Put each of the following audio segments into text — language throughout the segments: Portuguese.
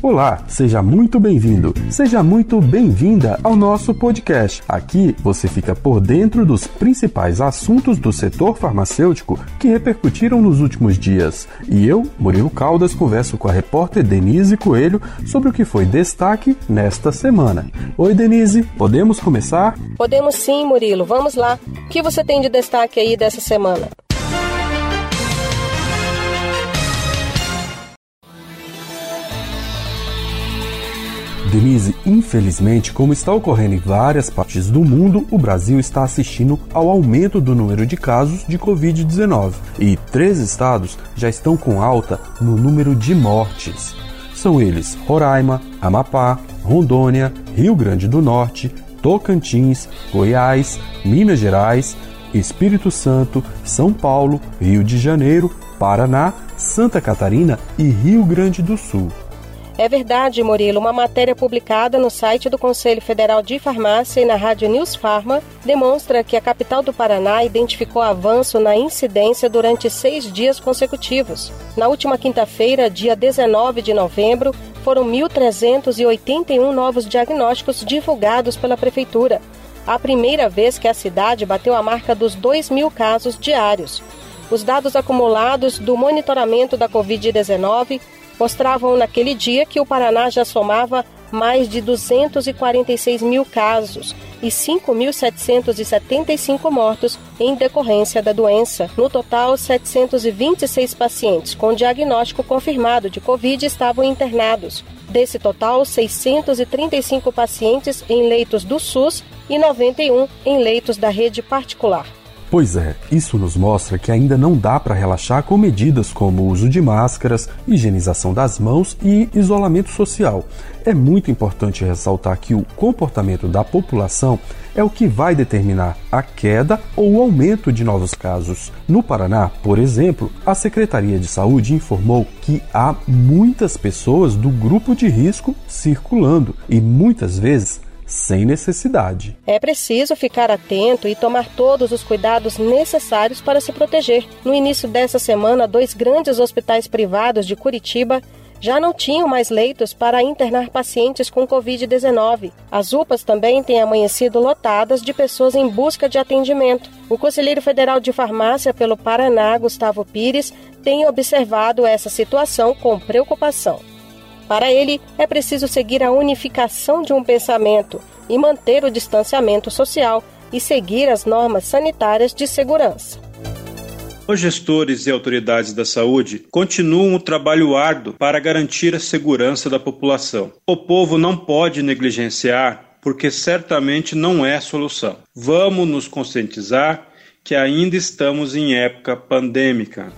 Olá, seja muito bem-vindo, seja muito bem-vinda ao nosso podcast. Aqui você fica por dentro dos principais assuntos do setor farmacêutico que repercutiram nos últimos dias. E eu, Murilo Caldas, converso com a repórter Denise Coelho sobre o que foi destaque nesta semana. Oi, Denise, podemos começar? Podemos sim, Murilo. Vamos lá. O que você tem de destaque aí dessa semana? Denise, infelizmente, como está ocorrendo em várias partes do mundo, o Brasil está assistindo ao aumento do número de casos de Covid-19 e três estados já estão com alta no número de mortes. São eles Roraima, Amapá, Rondônia, Rio Grande do Norte, Tocantins, Goiás, Minas Gerais, Espírito Santo, São Paulo, Rio de Janeiro, Paraná, Santa Catarina e Rio Grande do Sul. É verdade, Murilo. Uma matéria publicada no site do Conselho Federal de Farmácia e na Rádio News Farma demonstra que a capital do Paraná identificou avanço na incidência durante seis dias consecutivos. Na última quinta-feira, dia 19 de novembro, foram 1.381 novos diagnósticos divulgados pela Prefeitura. A primeira vez que a cidade bateu a marca dos 2 mil casos diários. Os dados acumulados do monitoramento da Covid-19 mostravam naquele dia que o Paraná já somava mais de 246 mil casos e 5.775 mortos em decorrência da doença. No total, 726 pacientes com diagnóstico confirmado de Covid estavam internados. Desse total, 635 pacientes em leitos do SUS e 91 em leitos da rede particular. Pois é, isso nos mostra que ainda não dá para relaxar com medidas como o uso de máscaras, higienização das mãos e isolamento social. É muito importante ressaltar que o comportamento da população é o que vai determinar a queda ou o aumento de novos casos. No Paraná, por exemplo, a Secretaria de Saúde informou que há muitas pessoas do grupo de risco circulando e muitas vezes sem necessidade. É preciso ficar atento e tomar todos os cuidados necessários para se proteger. No início dessa semana, dois grandes hospitais privados de Curitiba já não tinham mais leitos para internar pacientes com Covid-19. As UPAs também têm amanhecido lotadas de pessoas em busca de atendimento. O conselheiro federal de farmácia pelo Paraná, Gustavo Pires, tem observado essa situação com preocupação. Para ele, é preciso seguir a unificação de um pensamento e manter o distanciamento social e seguir as normas sanitárias de segurança. Os gestores e autoridades da saúde continuam o trabalho árduo para garantir a segurança da população. O povo não pode negligenciar, porque certamente não é solução. Vamos nos conscientizar que ainda estamos em época pandêmica.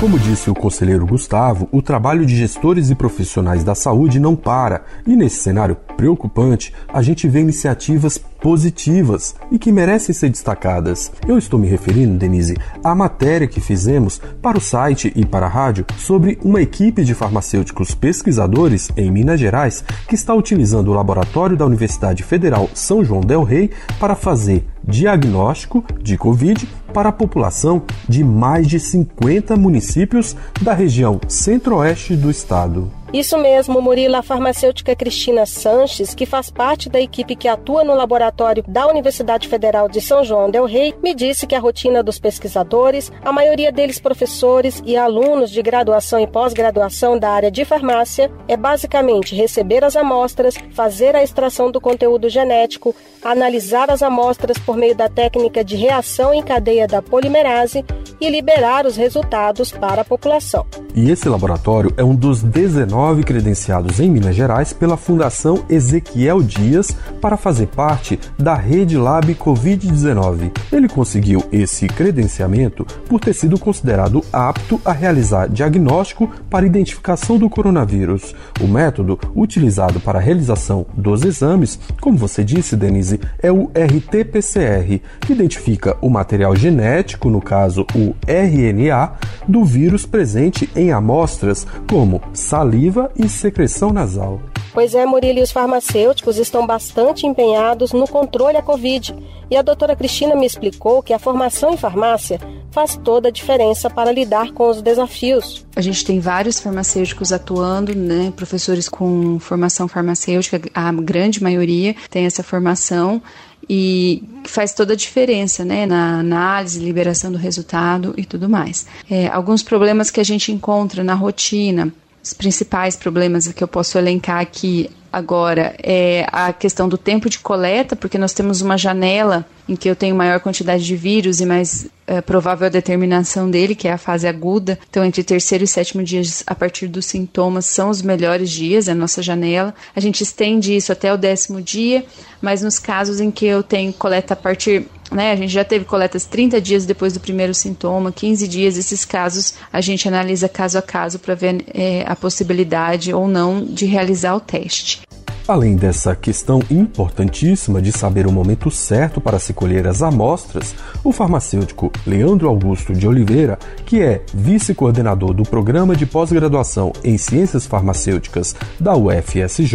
Como disse o conselheiro Gustavo, o trabalho de gestores e profissionais da saúde não para, e nesse cenário preocupante, a gente vê iniciativas positivas e que merecem ser destacadas. Eu estou me referindo, Denise, à matéria que fizemos para o site e para a rádio sobre uma equipe de farmacêuticos pesquisadores em Minas Gerais que está utilizando o laboratório da Universidade Federal São João del Rei para fazer diagnóstico de Covid para a população de mais de 50 municípios da região centro-oeste do estado. Isso mesmo, Murila, a farmacêutica Cristina Sanches, que faz parte da equipe que atua no laboratório da Universidade Federal de São João del Rei, me disse que a rotina dos pesquisadores, a maioria deles professores e alunos de graduação e pós-graduação da área de farmácia, é basicamente receber as amostras, fazer a extração do conteúdo genético, analisar as amostras por meio da técnica de reação em cadeia da polimerase e liberar os resultados para a população. E esse laboratório é um dos 19 credenciados em Minas Gerais pela Fundação Ezequiel Dias para fazer parte da Rede Lab Covid-19. Ele conseguiu esse credenciamento por ter sido considerado apto a realizar diagnóstico para identificação do coronavírus. O método utilizado para a realização dos exames, como você disse, Denise, é o RT-PCR, que identifica o material genético, no caso o RNA, do vírus presente em amostras como saliva saliva e secreção nasal. Pois é, Murilo, e os farmacêuticos estão bastante empenhados no controle da Covid. E a doutora Cristina me explicou que a formação em farmácia faz toda a diferença para lidar com os desafios. A gente tem vários farmacêuticos atuando, né, professores com formação farmacêutica, a grande maioria tem essa formação e faz toda a diferença né, na análise, liberação do resultado e tudo mais. É, alguns problemas que a gente encontra na rotina, os principais problemas que eu posso elencar aqui agora é a questão do tempo de coleta, porque nós temos uma janela em que eu tenho maior quantidade de vírus e mais é, provável a determinação dele, que é a fase aguda. Então, entre terceiro e sétimo dias, a partir dos sintomas, são os melhores dias, é a nossa janela. A gente estende isso até o décimo dia, mas nos casos em que eu tenho coleta a partir né, a gente já teve coletas 30 dias depois do primeiro sintoma, 15 dias. Esses casos a gente analisa caso a caso para ver é, a possibilidade ou não de realizar o teste. Além dessa questão importantíssima de saber o momento certo para se colher as amostras, o farmacêutico Leandro Augusto de Oliveira, que é vice-coordenador do Programa de Pós-Graduação em Ciências Farmacêuticas da UFSJ,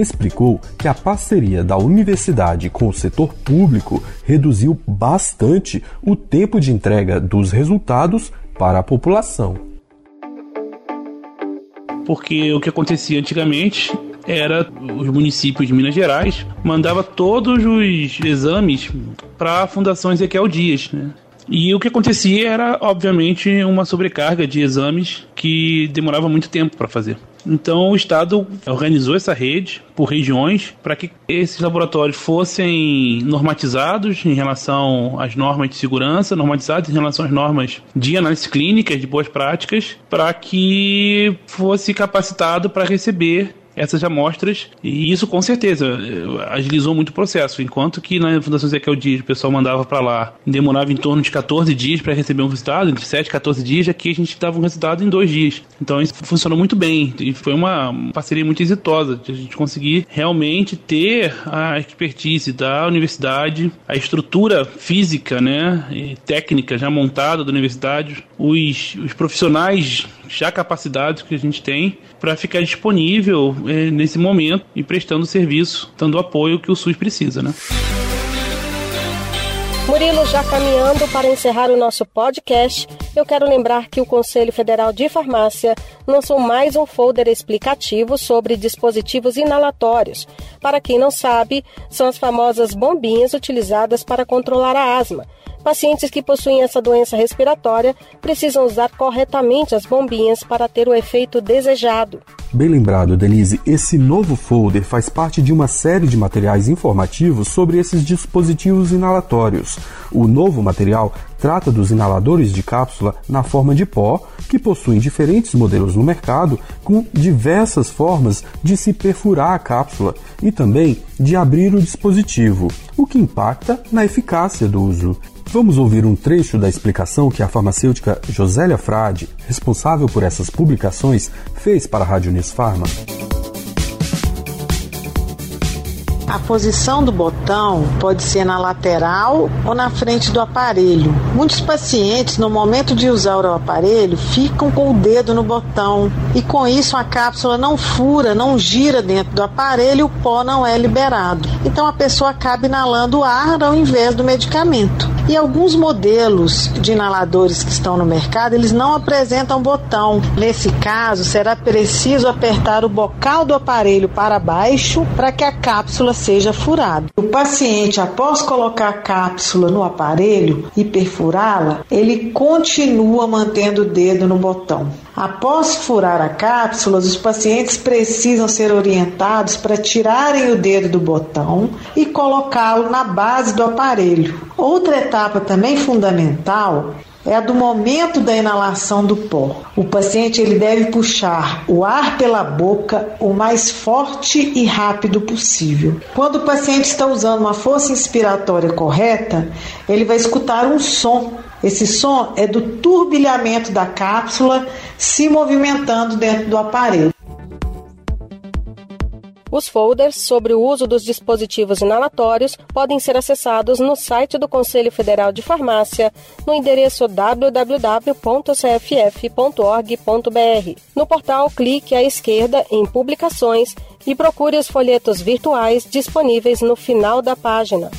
explicou que a parceria da universidade com o setor público reduziu bastante o tempo de entrega dos resultados para a população. Porque o que acontecia antigamente era os municípios de Minas Gerais mandava todos os exames para a Fundação Ezequiel Dias, né? E o que acontecia era, obviamente, uma sobrecarga de exames que demorava muito tempo para fazer. Então o Estado organizou essa rede por regiões para que esses laboratórios fossem normatizados em relação às normas de segurança, normatizados em relação às normas de análise clínica, de boas práticas, para que fosse capacitado para receber essas amostras e isso com certeza eh, agilizou muito o processo. Enquanto que na Fundação Ezequiel Dias o pessoal mandava para lá, demorava em torno de 14 dias para receber um resultado, entre 7 e 14 dias, aqui a gente dava um resultado em dois dias. Então isso funcionou muito bem e foi uma parceria muito exitosa de a gente conseguir realmente ter a expertise da universidade, a estrutura física, né, e técnica já montada da universidade, os, os profissionais já capacitados que a gente tem para ficar disponível é, nesse momento e prestando serviço, dando o apoio que o SUS precisa, né? Murilo, já caminhando para encerrar o nosso podcast, eu quero lembrar que o Conselho Federal de Farmácia lançou mais um folder explicativo sobre dispositivos inalatórios. Para quem não sabe, são as famosas bombinhas utilizadas para controlar a asma. Pacientes que possuem essa doença respiratória precisam usar corretamente as bombinhas para ter o efeito desejado. Bem lembrado, Denise, esse novo folder faz parte de uma série de materiais informativos sobre esses dispositivos inalatórios. O novo material trata dos inaladores de cápsula na forma de pó, que possuem diferentes modelos no mercado, com diversas formas de se perfurar a cápsula e também de abrir o dispositivo, o que impacta na eficácia do uso. Vamos ouvir um trecho da explicação que a farmacêutica Josélia Frade, responsável por essas publicações, fez para a Rádio News Pharma. A posição do botão pode ser na lateral ou na frente do aparelho. Muitos pacientes, no momento de usar o aparelho, ficam com o dedo no botão e com isso a cápsula não fura, não gira dentro do aparelho e o pó não é liberado. Então a pessoa acaba inalando ar ao invés do medicamento. E alguns modelos de inaladores que estão no mercado, eles não apresentam botão. Nesse caso, será preciso apertar o bocal do aparelho para baixo para que a cápsula seja furado. O paciente, após colocar a cápsula no aparelho e perfurá-la, ele continua mantendo o dedo no botão. Após furar a cápsula, os pacientes precisam ser orientados para tirarem o dedo do botão e colocá-lo na base do aparelho. Outra etapa também fundamental é a do momento da inalação do pó. O paciente ele deve puxar o ar pela boca o mais forte e rápido possível. Quando o paciente está usando uma força inspiratória correta, ele vai escutar um som. Esse som é do turbilhamento da cápsula se movimentando dentro do aparelho. Os folders sobre o uso dos dispositivos inalatórios podem ser acessados no site do Conselho Federal de Farmácia, no endereço www.cff.org.br. No portal, clique à esquerda em Publicações e procure os folhetos virtuais disponíveis no final da página.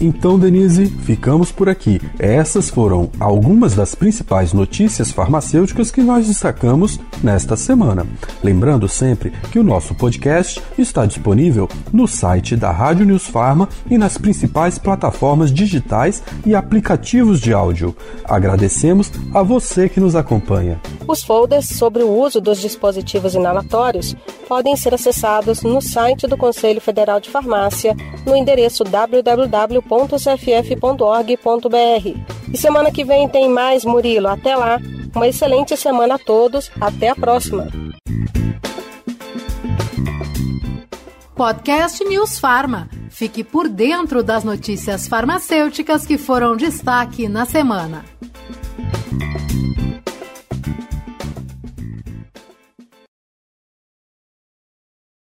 Então, Denise, ficamos por aqui. Essas foram algumas das principais notícias farmacêuticas que nós destacamos nesta semana. Lembrando sempre que o nosso podcast está disponível no site da Rádio News Farma e nas principais plataformas digitais e aplicativos de áudio. Agradecemos a você que nos acompanha. Os folders sobre o uso dos dispositivos inalatórios podem ser acessados no site do Conselho Federal de Farmácia no endereço www www.cff.org.br. E semana que vem tem mais, Murilo. Até lá. Uma excelente semana a todos. Até a próxima. Podcast News Farma. Fique por dentro das notícias farmacêuticas que foram destaque na semana.